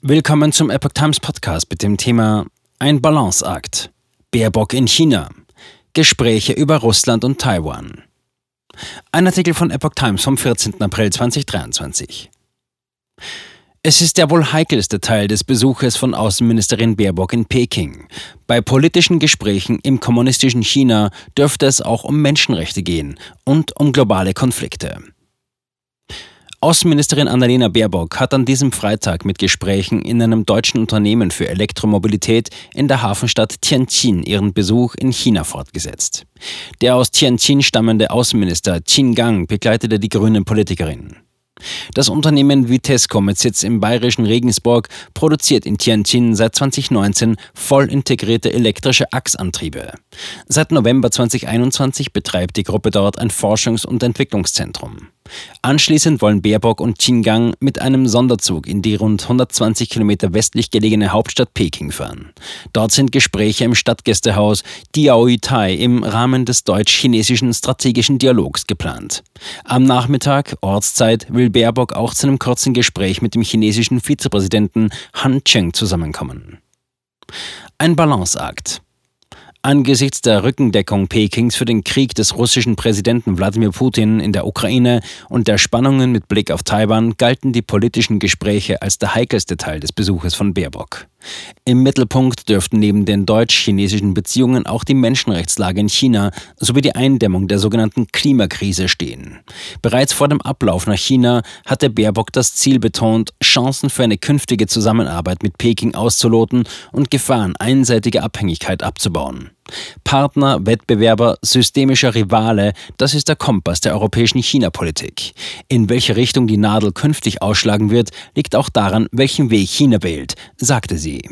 Willkommen zum Epoch Times Podcast mit dem Thema Ein Balanceakt. Baerbock in China. Gespräche über Russland und Taiwan. Ein Artikel von Epoch Times vom 14. April 2023. Es ist der wohl heikelste Teil des Besuches von Außenministerin Baerbock in Peking. Bei politischen Gesprächen im kommunistischen China dürfte es auch um Menschenrechte gehen und um globale Konflikte. Außenministerin Annalena Baerbock hat an diesem Freitag mit Gesprächen in einem deutschen Unternehmen für Elektromobilität in der Hafenstadt Tianjin ihren Besuch in China fortgesetzt. Der aus Tianjin stammende Außenminister Qin Gang begleitete die grünen Politikerin. Das Unternehmen Vitesco mit Sitz im bayerischen Regensburg produziert in Tianjin seit 2019 voll integrierte elektrische Achsantriebe. Seit November 2021 betreibt die Gruppe dort ein Forschungs- und Entwicklungszentrum. Anschließend wollen Baerbock und Qingang mit einem Sonderzug in die rund 120 Kilometer westlich gelegene Hauptstadt Peking fahren. Dort sind Gespräche im Stadtgästehaus Diaoyutai im Rahmen des deutsch-chinesischen strategischen Dialogs geplant. Am Nachmittag, Ortszeit, will Baerbock auch zu einem kurzen Gespräch mit dem chinesischen Vizepräsidenten Han Cheng zusammenkommen. Ein Balanceakt. Angesichts der Rückendeckung Pekings für den Krieg des russischen Präsidenten Wladimir Putin in der Ukraine und der Spannungen mit Blick auf Taiwan galten die politischen Gespräche als der heikelste Teil des Besuches von Baerbock. Im Mittelpunkt dürften neben den deutsch-chinesischen Beziehungen auch die Menschenrechtslage in China sowie die Eindämmung der sogenannten Klimakrise stehen. Bereits vor dem Ablauf nach China hatte Baerbock das Ziel betont, Chancen für eine künftige Zusammenarbeit mit Peking auszuloten und Gefahren einseitiger Abhängigkeit abzubauen. Partner, Wettbewerber, systemischer Rivale, das ist der Kompass der europäischen China-Politik. In welche Richtung die Nadel künftig ausschlagen wird, liegt auch daran, welchen Weg China wählt, sagte sie.